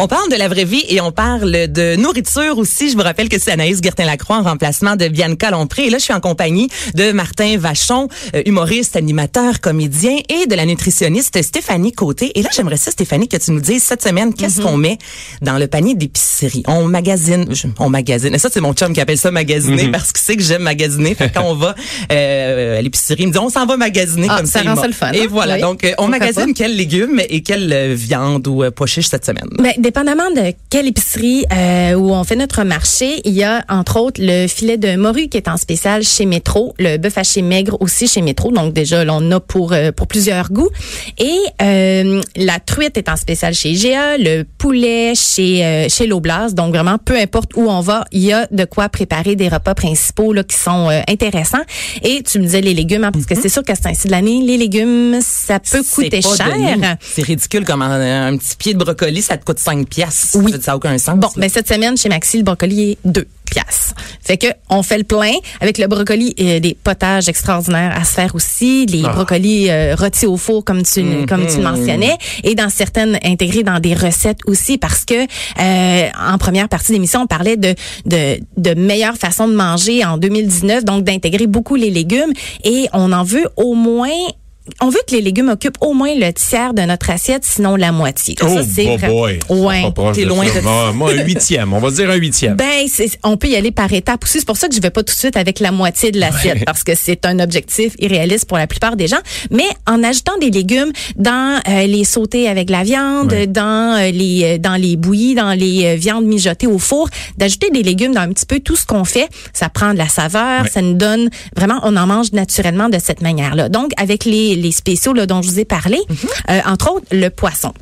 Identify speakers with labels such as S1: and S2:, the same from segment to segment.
S1: On parle de la vraie vie et on parle de nourriture aussi. Je vous rappelle que c'est Anaïs Gertin-Lacroix en remplacement de Bianca Lompré. Et là, je suis en compagnie de Martin Vachon, euh, humoriste, animateur, comédien et de la nutritionniste Stéphanie Côté. Et là, j'aimerais ça, Stéphanie, que tu nous dises cette semaine, qu'est-ce qu'on met dans le panier d'épicerie? On magasine, je- on magasine. Et ça, c'est mon chum qui appelle ça magasiner parce qu'il sait que j'aime magasiner. Fait que quand on va euh, à l'épicerie, il me dit, on s'en va magasiner
S2: Ah,
S1: comme
S2: ça
S1: il
S2: rend ça le fun,
S1: Et
S2: hein?
S1: voilà.
S2: Oui.
S1: Donc, euh, on
S2: Pourquoi
S1: magasine quels légumes et quelle euh, viande ou pois cette semaine.
S2: Ben, dépendamment de quelle épicerie euh, où on fait notre marché, il y a entre autres le filet de morue qui est en spécial chez Métro, le bœuf haché maigre aussi chez Métro. Donc déjà, là, on a pour euh, pour plusieurs goûts. Et euh, la truite est en spécial chez IGA, le poulet chez euh, chez l'Oblast. Donc vraiment, peu importe où on va, il y a de quoi préparer des repas principaux là qui sont euh, intéressants. Et tu me disais les légumes, hein, parce que c'est sûr qu'à ce temps-ci de l'année, les légumes, ça peut coûter cher.
S1: C'est ridicule comme un, un petit pied de brocoli, ça te coûte 5 piastres.
S2: Oui.
S1: Ça n'a aucun sens.
S2: Bon, ben cette semaine chez Maxi, le brocoli est 2 piastres. Fait que on fait le plein avec le brocoli et des potages extraordinaires à se faire aussi, les brocolis euh, rôtis au four comme tu comme tu le mentionnais et dans certaines intégrés dans des recettes aussi parce que euh, en première partie d'émission on parlait de de de meilleures façons de manger en 2019 donc d'intégrer beaucoup les légumes et on en veut au moins on veut que les légumes occupent au moins le tiers de notre assiette, sinon la moitié.
S3: Oh,
S2: Ça, c'est vrai-
S3: boy.
S2: Ouais.
S1: T'es
S3: de
S1: loin
S3: ça.
S1: de-
S3: Moi, moi, un huitième. On va dire un huitième.
S2: Ben, on peut y aller par étapes aussi. C'est pour ça que je vais pas tout de suite avec la moitié de l'assiette parce que c'est un objectif irréaliste pour la plupart des gens. Mais en ajoutant des légumes dans euh, les sautés avec la viande,
S3: Ouais.
S2: dans euh, les euh, dans les bouillies, dans les euh, viandes mijotées au four, d'ajouter des légumes dans un petit peu tout ce qu'on fait, ça prend de la saveur,
S3: Ouais.
S2: ça nous donne vraiment, on en mange naturellement de cette manière-là. Donc avec les les spéciaux là, dont je vous ai parlé, euh, entre autres le poisson.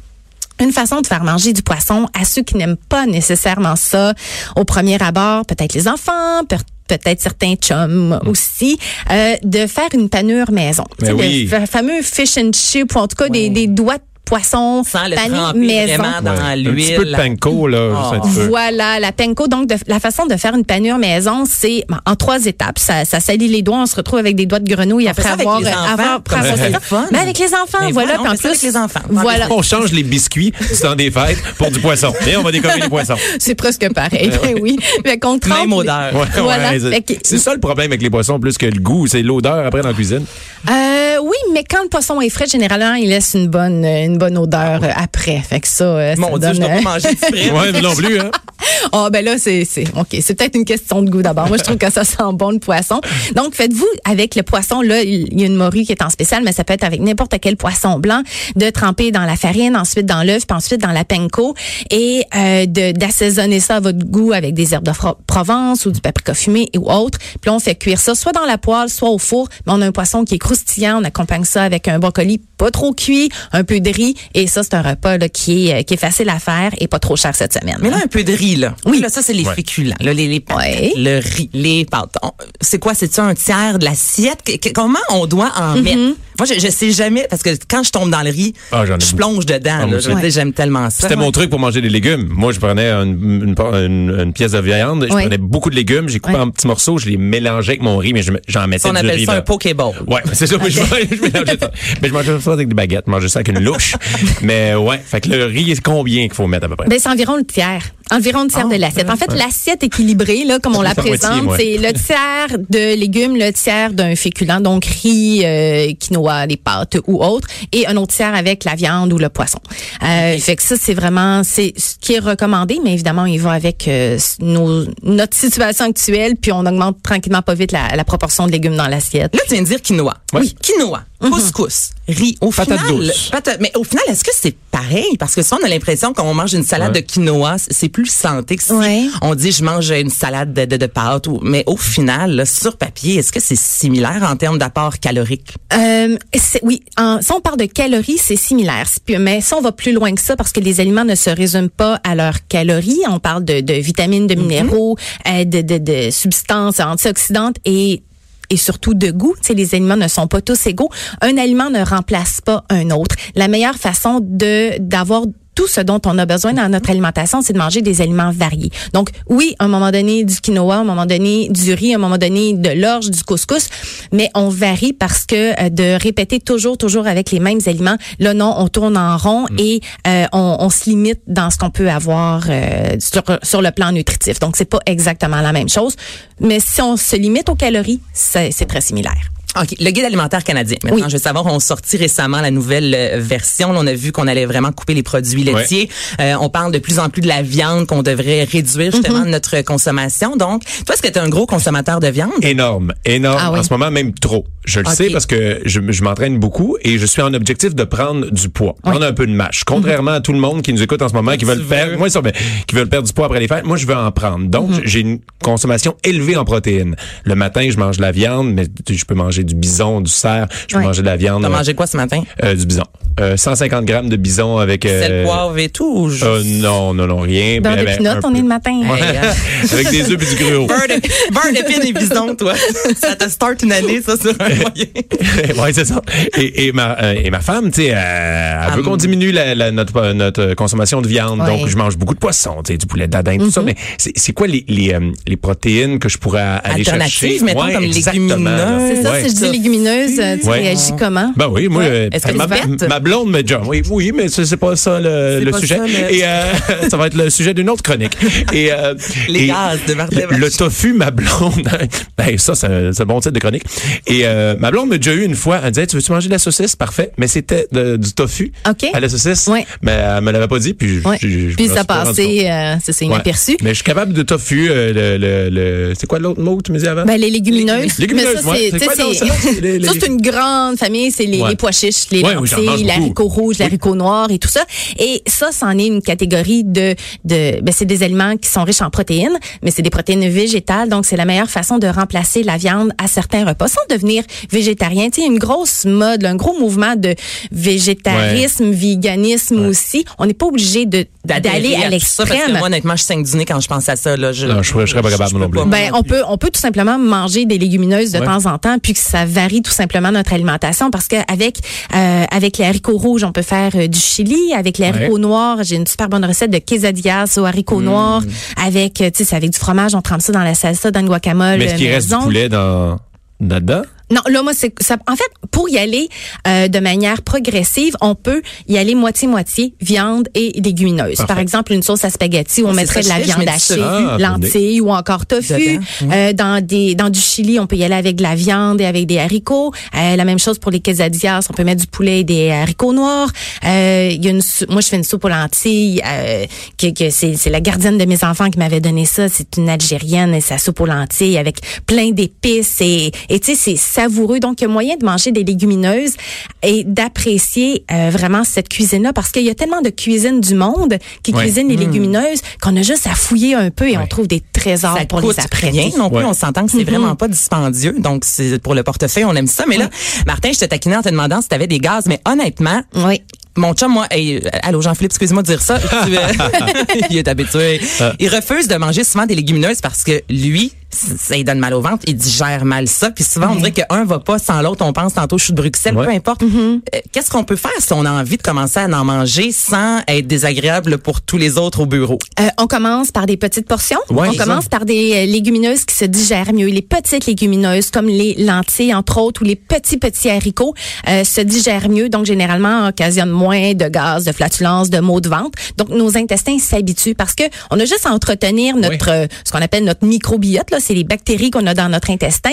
S2: Une façon de faire manger du poisson à ceux qui n'aiment pas nécessairement ça au premier abord, peut-être les enfants, peut- peut-être certains chums aussi, euh, de faire une panure maison.
S3: Ben oui.
S2: Le fa- fameux fish and chip ou en tout cas des, des doigts de poisson
S1: Sans le tremper
S2: maison.
S1: vraiment dans
S3: Ouais.
S1: l'huile.
S3: Un petit peu de panko, là, peu.
S2: Voilà, la panko. Donc, de- la façon de faire une panure maison, c'est bon, en trois étapes. Ça, ça salit les doigts. On se retrouve avec des doigts de grenouille après
S1: ça avec
S2: avoir,
S1: les enfants,
S2: avoir
S1: comme ça, fun.
S2: Mais avec les enfants,
S1: Mais
S2: voilà.
S1: voilà, on
S2: en
S1: fait ça avec
S2: plus,
S1: les enfants.
S2: Voilà.
S3: On change les biscuits du temps des fêtes pour du poisson. Et on va décorer les poissons.
S2: C'est presque pareil. Ben oui. Fait qu'on trempe
S1: Même odeur.
S3: Ouais,
S2: Voilà.
S3: ouais, c'est ça le problème avec les poissons, plus que le goût, c'est l'odeur après dans la cuisine.
S2: Euh, oui, mais quand le poisson est frais, généralement, il laisse une bonne, une bonne odeur euh, après. Fait que ça, euh, ça
S1: Mon Dieu,
S2: donne,
S1: je dois
S2: euh,
S1: pas manger du frais.
S3: Ouais, non plus, hein.
S2: Ah ben là c'est c'est OK, c'est peut-être une question de goût d'abord. Moi je trouve que ça sent bon le poisson. Donc faites-vous avec le poisson là, il y a une morue qui est en spécial mais ça peut être avec n'importe quel poisson blanc de tremper dans la farine, ensuite dans l'œuf, puis ensuite dans la panko et euh, d'assaisonner ça à votre goût avec des herbes de Provence ou du paprika fumé ou autre. Puis on fait cuire ça soit dans la poêle, soit au four, mais on a un poisson qui est croustillant, on accompagne ça avec un brocoli pas trop cuit, un peu de riz et ça c'est un repas qui est euh, qui est facile à faire et pas trop cher cette semaine.
S1: Mais là, un peu de riz, là. Oui. Là, ça, c'est les
S3: Ouais.
S1: féculents. Là, les, les pâtes,
S2: Ouais.
S1: le riz, les pâtes. C'est quoi? C'est-tu un tiers de l'assiette? Comment on doit en
S2: Mm-hmm.
S1: mettre? Moi, je, je sais jamais, parce que quand je tombe dans le riz,
S3: Ah,
S1: je
S3: beaucoup.
S1: plonge dedans.
S3: Ah,
S1: là. Je veux
S3: aussi.
S1: dire, j'aime tellement ça.
S3: C'était mon truc pour manger des légumes. Moi, je prenais une, une, une- une pièce de viande, je
S2: Ouais.
S3: prenais beaucoup de légumes, j'ai coupé
S2: Ouais.
S3: en petits morceaux, je les mélangeais avec mon riz, mais j'en mettais
S1: on
S3: du
S1: appelle
S3: riz.
S1: ça
S3: là.
S1: un pokéball.
S3: Ouais, c'est ça. mais Je, je mélangeais ça. Mais je mangeais ça avec des baguettes, je mangeais ça avec une louche. mais ouais, fait que le riz, c'est combien qu'il faut mettre à peu près?
S2: Ben, c'est environ le tiers. Environ le tiers
S1: Ah,
S2: de l'assiette. En fait, l'assiette équilibrée, là, comme on la présente,
S3: ouais.
S2: c'est le tiers de légumes, le tiers d'un féculent, donc riz, euh, quinoa, des pâtes ou autre, et un autre tiers avec la viande ou le poisson. Euh, Fait que ça, c'est vraiment, c'est ce qui est recommandé, mais évidemment, il va avec euh, nos, notre situation actuelle, puis on augmente tranquillement pas vite la, la proportion de légumes dans l'assiette.
S1: Là, tu viens de dire quinoa. Oui, quinoa,
S2: Mm-hmm.
S1: couscous. Riz. Au
S3: Patate
S1: final,
S3: douce.
S1: patate- mais au final, est-ce que c'est pareil? Parce que souvent, on a l'impression qu'on mange une salade
S3: Ouais.
S1: de quinoa, c'est plus santé que si
S2: Ouais.
S1: on dit je mange une salade de, de, de pâtes. Ou, mais au final, là, sur papier, est-ce que c'est similaire en termes d'apport calorique?
S2: Euh, oui, en, si on parle de calories, c'est similaire. Mais si on va plus loin que ça, parce que les aliments ne se résument pas à leurs calories, on parle de, de vitamines, de minéraux, euh, de, de, de substances antioxydantes et et surtout de goût. Tu sais, les aliments ne sont pas tous égaux. Un aliment ne remplace pas un autre. La meilleure façon de d'avoir tout ce dont on a besoin dans notre alimentation, c'est de manger des aliments variés. Donc, oui, à un moment donné, du quinoa, à un moment donné, du riz, à un moment donné, de l'orge, du couscous, mais on varie parce que euh, de répéter toujours, toujours avec les mêmes aliments, là, non, on tourne en rond et euh, on, on se limite dans ce qu'on peut avoir euh, sur, sur le plan nutritif. Donc, c'est pas exactement la même chose, mais si on se limite aux calories, c'est très similaire.
S1: OK. Le guide alimentaire canadien. Maintenant,
S2: Oui.
S1: je veux savoir, on sorti récemment la nouvelle euh, version. Là, on a vu qu'on allait vraiment couper les produits laitiers. Euh, on parle de plus en plus de la viande, qu'on devrait réduire justement
S2: Mm-hmm.
S1: notre consommation. Donc, toi, est-ce que tu es un gros consommateur de viande?
S3: Énorme, énorme.
S2: Ah oui.
S3: En ce moment, même trop. Je le sais parce que je, je m'entraîne beaucoup et je suis en objectif de prendre du poids, prendre un peu de mâche. Contrairement à tout le monde qui nous écoute en ce moment, qui veulent perdre, moi, ça, ben, qui veulent perdre du poids après les fêtes, moi, je veux en prendre. Donc, j'ai une consommation élevée en protéines. Le matin, je mange de la viande, mais je peux manger du bison, du cerf, je peux
S2: Ouais.
S3: manger de la viande,
S1: T'as
S3: euh,
S1: mangé quoi ce matin?
S3: euh, du bison. Euh, 150 grammes de bison avec... euh,
S1: Sel, poivre et tout? ou juste-
S3: euh, non, non, non, rien.
S2: Beurre
S3: Ben,
S2: de
S3: ben,
S2: on
S3: peu.
S2: est le matin.
S1: Hey, hein.
S3: avec des œufs et du gruau.
S1: Beurre de- beurre d'épines et bison, toi. ça te start une année, ça, sur un moyen.
S3: ouais, c'est ça. Et, et ma euh, et ma femme, tu sais, elle, elle veut
S1: Ah,
S3: qu'on diminue la, la- notre euh, notre consommation de viande.
S2: Ouais.
S3: Donc je mange beaucoup de poisson, tu sais, du poulet d'Adin, tout ça. Mais c'est c'est quoi les les, euh, les protéines que je pourrais aller
S1: Alternatives,
S3: chercher
S1: mettons, comme
S3: exactement, là.
S1: légumineuses.
S2: C'est ça,
S3: Ouais.
S2: si je dis légumineuse, euh, tu
S3: Ouais.
S2: réagis comment?
S3: Ben oui, moi,
S1: Ouais.
S3: euh,
S1: que
S3: ma, blonde me dit, oui, oui, mais c'est pas ça le, le
S1: pas
S3: sujet.
S1: ça,
S3: Et euh, ça va être le sujet d'une autre chronique. Et euh,
S1: Les
S3: et
S1: gaz de Martin
S3: le, tofu, ma blonde, ben ça, c'est un, c'est un bon titre de chronique. Et euh, ma blonde m'a déjà eu une fois, elle disait, tu veux-tu manger de la saucisse? Parfait. Mais c'était de- du tofu
S2: OK.
S3: à la saucisse.
S2: Ouais.
S3: Mais elle me l'avait pas dit, puis je-
S2: Ouais.
S3: je- je me
S2: Puis
S3: suis
S2: ça
S3: pas rendu compte.
S2: passait, euh, c'est ça,
S3: Ouais.
S2: inaperçu.
S3: Mais je suis capable de tofu, euh, le, le, le- c'est quoi l'autre mot que tu me disais avant?
S2: Ben, les légumineuses.
S3: Légumineuses,
S2: Mais ça,
S3: ouais.
S2: c'est,
S3: C'est
S2: tu sais,
S3: quoi donc,
S2: c'est-
S3: ça? Les- les-
S2: ça, c'est une grande famille. C'est les,
S3: Ouais.
S2: les pois chiches, les
S3: Ouais, oui, j'en mange
S2: lentilles, les
S3: beaucoup.
S2: haricots rouges, les haricots noirs et tout ça. Et ça, c'en est une catégorie de, de, ben, c'est des aliments qui sont riches en protéines, mais c'est des protéines végétales. Donc, c'est la meilleure façon de remplacer la viande à certains repas sans devenir végétarien. Tu sais, il y a une grosse mode, là, un gros mouvement de végétarisme, véganisme aussi. On n'est pas obligé de, d'aller à
S1: que
S2: l'extrême.
S1: moi, honnêtement, je saigne du nez quand je pense à ça. Là. Je,
S3: Non, je serais- je serais pas capable non plus.
S2: Ben, on peut, on peut tout simplement manger des légumineuses de
S3: Ouais.
S2: temps en temps, puis que ça varie tout simplement notre alimentation, parce que avec euh, avec les haricots rouges, on peut faire euh, du chili. Avec les haricots
S3: Ouais.
S2: noirs, j'ai une super bonne recette de quesadillas aux haricots noirs. Avec, euh, tu sais, c'est avec du fromage, on trempe ça dans la salsa, dans le guacamole.
S3: Mais est-ce qu'il
S2: euh,
S3: reste du poulet dans, là-dedans?
S2: Non, là, moi, c'est ça. En fait, pour y aller euh, de manière progressive, on peut y aller moitié-moitié viande et légumineuses. Par
S3: Parfait.
S2: exemple, une sauce à spaghetti où on
S1: c'est
S2: mettrait de la viande hachée.
S3: Ah,
S2: lentilles ou encore tofu. Euh, dans des dans du chili, on peut y aller avec de la viande et avec des haricots. Euh, la même chose pour les quesadillas, on peut mettre du poulet et des haricots noirs. Euh, il y a une moi je fais une soupe aux lentilles euh, que, que c'est c'est la gardienne de mes enfants qui m'avait donné ça, c'est une algérienne et sa soupe aux lentilles avec plein d'épices et et tu sais c'est savoureux donc il y a moyen de manger des légumineuses et d'apprécier euh, vraiment cette cuisine là parce qu'il y a tellement de cuisine du monde qui
S3: Ouais.
S2: cuisine les légumineuses qu'on a juste à fouiller un peu et on trouve des trésors
S1: ça
S2: pour
S1: coûte
S2: les apprêter.
S1: rien non plus.
S3: Ouais.
S1: On s'entend que c'est
S2: Mhm.
S1: vraiment pas dispendieux. Donc, c'est pour le portefeuille, on aime ça. Mais là, Martin, je te taquinais en te demandant si tu avais des gaz. Mais honnêtement,
S2: Oui.
S1: mon chum, moi, hey, allô Jean-Philippe, excuse-moi de dire ça. Tu, euh, il est habitué.
S3: Ah.
S1: Il refuse de manger souvent des légumineuses parce que lui, ça lui donne mal au ventre, il digère mal ça. Puis souvent, on dirait qu'un va pas sans l'autre. On pense tantôt, je suis de Bruxelles,
S3: Ouais.
S1: peu importe. Euh, Qu'est-ce qu'on peut faire si on a envie de commencer à en manger sans être désagréable pour tous les autres au bureau?
S2: Euh, on commence par des petites portions.
S3: Ouais,
S2: on commence
S3: ça.
S2: par des euh, légumineuses qui se digèrent mieux. Les petites légumineuses, comme les lentilles, entre autres, ou les petits, petits haricots, euh, se digèrent mieux. Donc, généralement, occasionnent moins de gaz, de flatulence, de maux de ventre. Donc, nos intestins s'habituent parce que on a juste à entretenir notre, ce qu'on appelle notre microbiote, là. C'est les bactéries qu'on a dans notre intestin,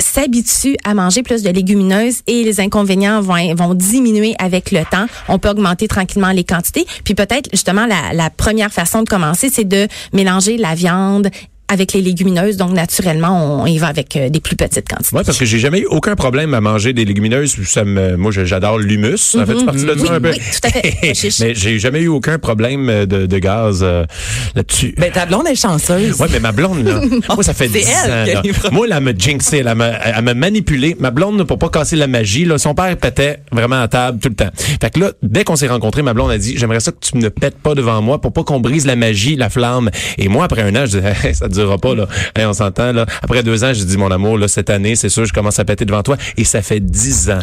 S2: s'habituent à manger plus de légumineuses et les inconvénients vont, diminuer avec le temps. On peut augmenter tranquillement les quantités. Puis peut-être, justement, la première façon de commencer, c'est de mélanger la viande avec les légumineuses. Donc, naturellement, on y va avec euh, des plus petites quantités.
S3: Ouais, parce que j'ai jamais eu aucun problème à manger des légumineuses. Ça me, moi, j'adore l'humus. Ça fait partie de
S2: Oui,
S3: ça un peu?
S2: oui, tout à fait.
S3: Mais j'ai jamais eu aucun problème de, de gaz euh, là-dessus.
S1: Ben, ta blonde est chanceuse.
S3: Ouais, mais ma blonde, là, moi, ça fait
S1: C'est
S3: 10
S1: elle
S3: ans. là. Moi, là, elle m'a jinxé, elle m'a, elle m'a manipulé. Ma blonde, pour pas casser la magie, là, son père pétait vraiment à table tout le temps. Fait que là, dès qu'on s'est rencontrés, ma blonde a dit, j'aimerais ça que tu ne pètes pas devant moi pour pas qu'on brise la magie, la flamme. Et moi, après un an, je disais, Hey, ça durera pas, là. Hey, on s'entend, là. Après deux ans, j'ai dit, mon amour, là, cette année, c'est sûr, je commence à péter devant toi. Et ça fait dix ans.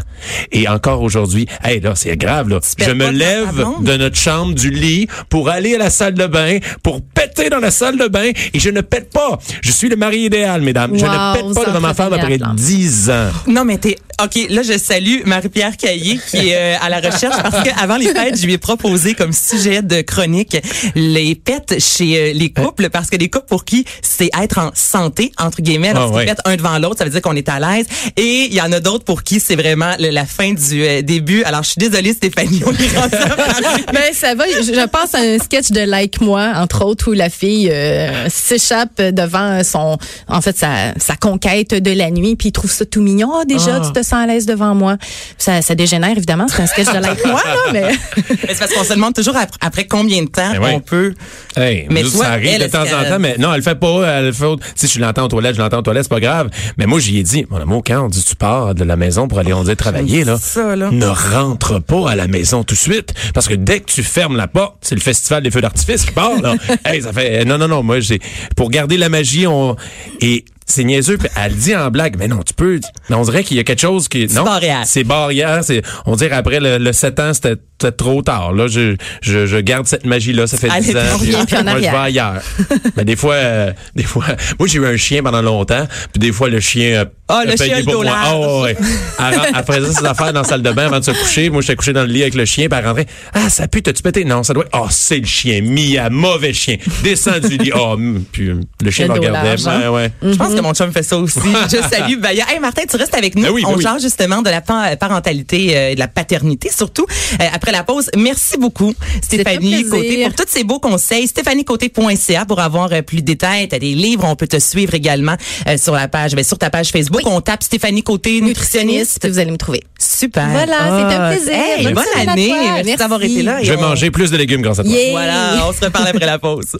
S3: Et encore aujourd'hui, hey, là, c'est grave, là. Je me lève de notre chambre, du lit, pour aller à la salle de bain, pour péter dans la salle de bain, et je ne pète pas. Je suis le mari idéal, mesdames. je ne pète pas devant ma femme après. 10 ans.
S1: Non, mais t'es. OK, là, je salue Marie-Pierre Caillé qui est euh, à la recherche parce qu'avant les fêtes, je lui ai proposé comme sujet de chronique les pets chez euh, les couples parce que les couples pour qui c'est être en santé, entre guillemets, lorsqu'ils
S3: Ah ouais.
S1: un devant l'autre, ça veut dire qu'on est à l'aise. Et il y en a d'autres pour qui c'est vraiment le- la fin du euh, début. Alors, je suis désolée, Stéphanie, on.
S2: Ben ça va. Je, je pense à un sketch de Like Moi, entre autres, où la fille euh, s'échappe devant son, en fait, sa, sa conquête de la nuit, puis il trouve ça tout mignon. Ah, déjà, tu te sens à l'aise devant moi. Ça, ça dégénère évidemment. C'est un sketch de Like Moi, là, mais
S1: Mais c'est parce qu'on se demande toujours après, après combien de temps
S3: Ben ouais.
S1: on peut.
S3: Hey,
S1: Mais
S3: mais
S1: toi,
S3: ça arrive
S1: elle,
S3: de temps en temps, mais non, elle le fait pas, elle le fait autre. Si je l'entends aux toilettes, je l'entends aux toilettes, c'est pas grave. Mais moi, j'y ai dit, mon amour, quand on dit tu pars de la maison pour aller, on dit travailler, là,
S1: ça, là.
S3: ne rentre pas à la maison tout de suite. Parce que dès que tu fermes la porte, c'est le festival des feux d'artifice qui part, là. hey, ça fait, non, non, non, moi, j'ai, pour garder la magie, on, et, c'est niaiseux, puis elle dit en blague, mais non, tu peux, mais on dirait qu'il y a quelque chose qui, non,
S1: barrière.
S3: c'est barrière, c'est, on dirait après le, le 7 ans, c'était trop tard, là, je, je, je garde cette magie-là, ça fait
S1: Elle
S3: 10
S1: est
S3: ans. puis
S2: rien, puis en
S3: moi, je vais ailleurs. mais des fois, euh, des fois, moi j'ai eu un chien pendant longtemps, puis des fois le chien
S1: Ah, le chien,
S3: pour moi. Ah, ouais. Elle, elle faisait ses affaires dans la salle de bain avant de se coucher. Moi, j'étais couché dans le lit avec le chien, puis elle rentrait. Ah, ça pue, t'as-tu pété? Non, ça doit être. Oh, c'est le chien. Mia, mauvais chien. Descends du lit. Oh, puis euh, le chien
S2: Le
S3: me regardait. ouais.
S1: Je pense que mon chum fait ça aussi. Je salue Baya. Hey Martin, tu restes avec nous.
S3: Ben oui, ben
S1: On
S3: oui.
S1: change justement de la pa- parentalité euh, et de la paternité surtout. Euh, après la pause, merci beaucoup Stéphanie. Côté pour tous ces beaux conseils. StéphanieCôté.ca pour avoir euh, plus de détails. T'as des livres, on peut te suivre également euh, sur la page, ben, sur ta page Facebook.
S2: Oui.
S1: On tape Stéphanie Côté nutritionniste.
S2: vous allez me trouver.
S1: Super.
S2: Voilà, c'était un
S1: Ah,
S2: plaisir.
S1: hey,
S2: Bonne
S1: année. Merci
S2: Merci.
S1: d'avoir été là.
S3: Je vais
S1: on-
S3: manger plus de légumes grâce à toi.
S2: Yeah.
S1: Voilà, on se reparle après la pause.